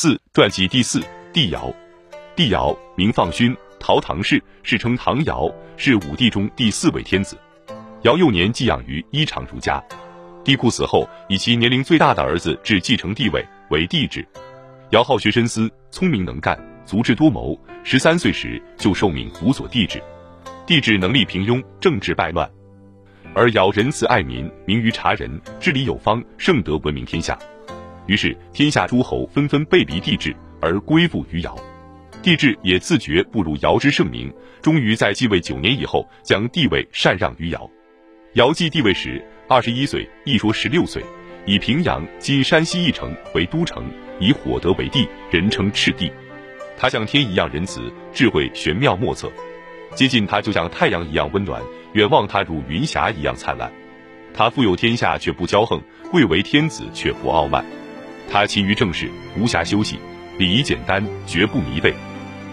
四传记第四，帝尧。帝尧名放勋，陶唐氏，世称唐尧，是五帝中第四位天子。尧幼年寄养于伊场儒家。帝喾死后，以其年龄最大的儿子至继承帝位，为帝制。尧好学深思，聪明能干，足智多谋。十三岁时就受命辅佐帝制。帝制能力平庸，政治败乱，而尧仁慈爱民，明于察人，治理有方，圣德闻名天下。于是天下诸侯纷纷背离帝制，而归附于尧。帝制也自觉不如尧之盛名，终于在继位九年以后，将帝位禅让于尧。尧继帝位时，二十一岁，一说十六岁，以平阳（今山西翼城）为都城，以火德为帝，人称赤帝。他像天一样仁慈，智慧玄妙莫测。接近他就像太阳一样温暖，远望他如云霞一样灿烂。他富有天下却不骄横，贵为天子却不傲慢。他勤于政事，无暇休息，礼仪简单，绝不迷背。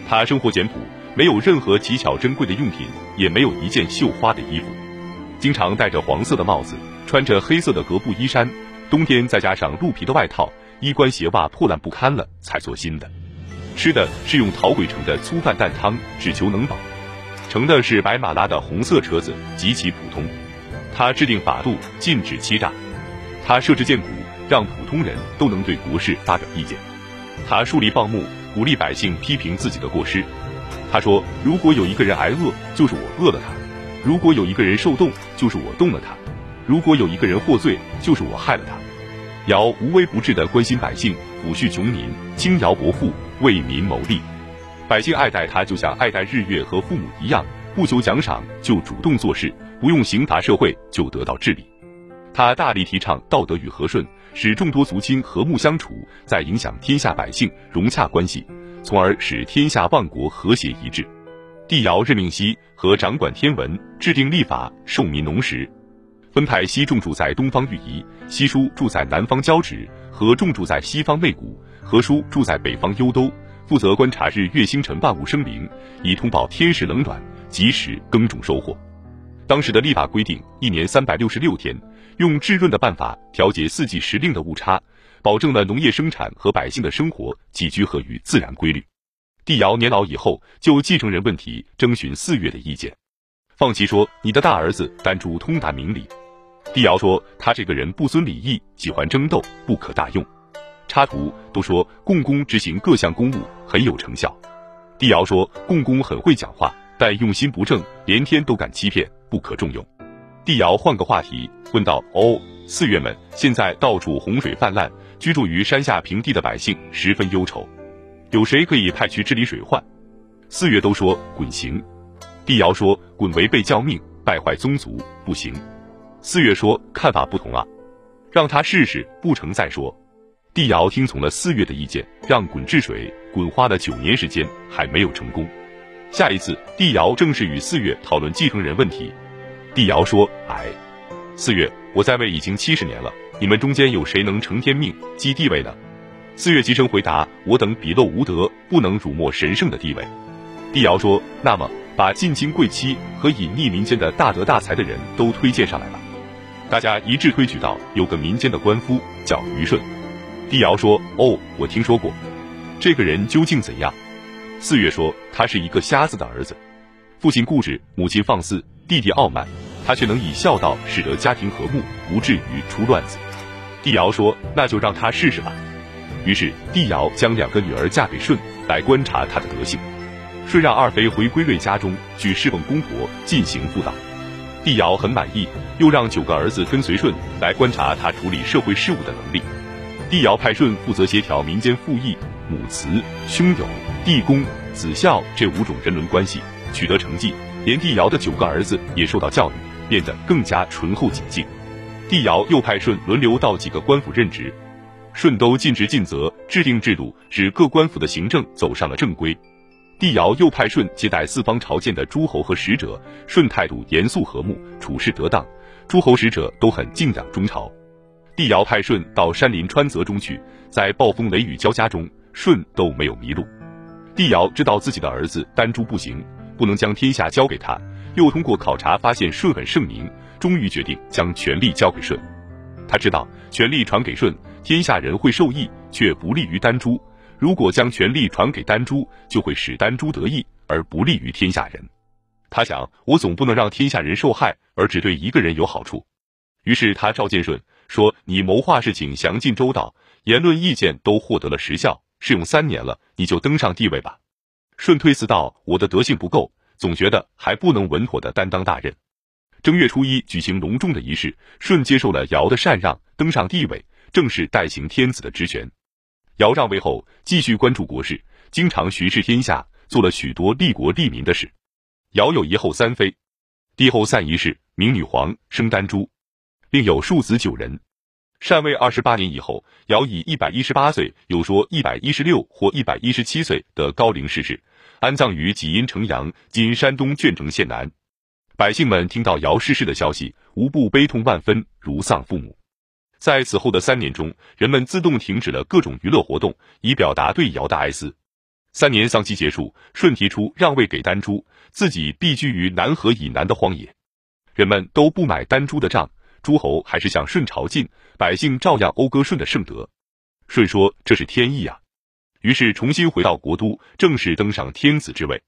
他生活简朴，没有任何奇巧珍贵的用品，也没有一件绣花的衣服，经常戴着黄色的帽子，穿着黑色的格布衣衫，冬天再加上鹿皮的外套，衣冠鞋袜破烂不堪了才做新的。吃的是用陶鬼盛的粗饭淡汤，只求能饱。乘的是白马拉的红色车子，极其普通。他制定法度，禁止欺诈。他设置谏鼓，让普通人都能对国事发表意见。他树立报幕。鼓励百姓批评自己的过失。他说：“如果有一个人挨饿，就是我饿了他；如果有一个人受冻，就是我冻了他；如果有一个人获罪，就是我害了他。”尧无微不至地关心百姓，抚恤穷民，轻徭薄赋，为民谋利。百姓爱戴他，就像爱戴日月和父母一样，不求奖赏就主动做事，不用刑罚社会就得到治理。他大力提倡道德与和顺。使众多族亲和睦相处，再影响天下百姓融洽关系，从而使天下万国和谐一致。帝尧任命西和掌管天文，制定历法，授民农时，分派西仲住在东方御夷，西叔住在南方交趾，和仲住在西方内谷，和叔住在北方幽都，负责观察日月星辰万物生灵，以通报天时冷暖，及时耕种收获。当时的立法规定，一年三百六十六天。用制润的办法调节四季时令的误差，保证了农业生产和百姓的生活起居合于自然规律。帝尧年老以后，就继承人问题征询四月的意见。放弃说：“你的大儿子丹朱通达明理。”帝尧说：“他这个人不遵礼义，喜欢争斗，不可大用。”插图都说共工执行各项公务很有成效。帝尧说：“共工很会讲话，但用心不正，连天都敢欺骗，不可重用。”帝尧换个话题。问道：“哦，四月们，现在到处洪水泛滥，居住于山下平地的百姓十分忧愁，有谁可以派去治理水患？”四月都说：“滚行。”帝尧说：“滚违背教命，败坏宗族，不行。”四月说：“看法不同啊，让他试试，不成再说。”帝尧听从了四月的意见，让鲧治水。鲧花了九年时间，还没有成功。下一次，帝尧正式与四月讨论继承人问题。帝尧说：“哎。”四月，我在位已经七十年了，你们中间有谁能承天命、继地位呢？四月急声回答：我等鄙陋无德，不能辱没神圣的地位。帝尧说：那么，把近亲贵戚和隐匿民间的大德大才的人都推荐上来吧。大家一致推举到有个民间的官夫叫虞舜。帝尧说：哦，我听说过，这个人究竟怎样？四月说：他是一个瞎子的儿子，父亲固执，母亲放肆，弟弟傲慢。他却能以孝道使得家庭和睦，不至于出乱子。帝尧说：“那就让他试试吧。”于是帝尧将两个女儿嫁给舜，来观察他的德性。舜让二妃回归瑞家中去侍奉公婆，进行辅导。帝尧很满意，又让九个儿子跟随舜来观察他处理社会事务的能力。帝尧派舜负责协调民间父义、母慈、兄友、弟恭、子孝这五种人伦关系，取得成绩。连帝尧的九个儿子也受到教育。变得更加醇厚洁净。帝尧又派舜轮流到几个官府任职，舜都尽职尽责，制定制度，使各官府的行政走上了正规。帝尧又派舜接待四方朝见的诸侯和使者，舜态度严肃和睦，处事得当，诸侯使者都很敬仰中朝。帝尧派舜到山林川泽中去，在暴风雷雨交加中，舜都没有迷路。帝尧知道自己的儿子丹朱不行，不能将天下交给他。又通过考察发现舜很圣明，终于决定将权力交给舜。他知道权力传给舜，天下人会受益，却不利于丹朱。如果将权力传给丹朱，就会使丹朱得意，而不利于天下人。他想，我总不能让天下人受害，而只对一个人有好处。于是他召见舜，说：“你谋划事情详尽周到，言论意见都获得了实效，试用三年了，你就登上帝位吧。”舜推辞道：“我的德性不够，总觉得还不能稳妥的担当大任。”正月初一举行隆重的仪式，舜接受了尧的禅让，登上帝位，正式代行天子的职权。尧让位后，继续关注国事，经常巡视天下，做了许多利国利民的事。尧有一后三妃，帝后散一世，名女皇，生丹朱，另有庶子九人。禅位二十八年以后，尧以一百一十八岁，有说一百一十六或一百一十七岁的高龄逝世，安葬于济阴城阳（今山东鄄城县南）。百姓们听到尧逝世的消息，无不悲痛万分，如丧父母。在此后的三年中，人们自动停止了各种娱乐活动，以表达对尧的哀思。三年丧期结束，舜提出让位给丹朱，自己避居于南河以南的荒野。人们都不买丹朱的账，诸侯还是向舜朝觐，百姓照样讴歌舜的圣德。舜说：“这是天意啊！”于是重新回到国都，正式登上天子之位。